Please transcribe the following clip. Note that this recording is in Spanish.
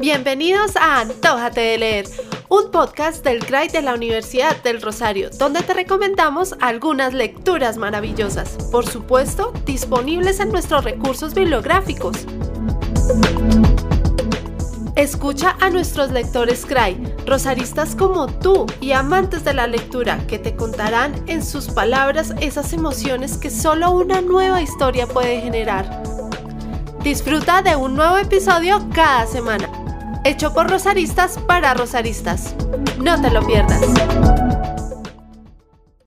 Bienvenidos a Antójate de leer, un podcast del CRAI de la Universidad del Rosario, donde te recomendamos algunas lecturas maravillosas, por supuesto, disponibles en nuestros recursos bibliográficos. Escucha a nuestros lectores CRAI, rosaristas como tú y amantes de la lectura, que te contarán en sus palabras esas emociones que solo una nueva historia puede generar. Disfruta de un nuevo episodio cada semana hecho por rosaristas para rosaristas. No te lo pierdas.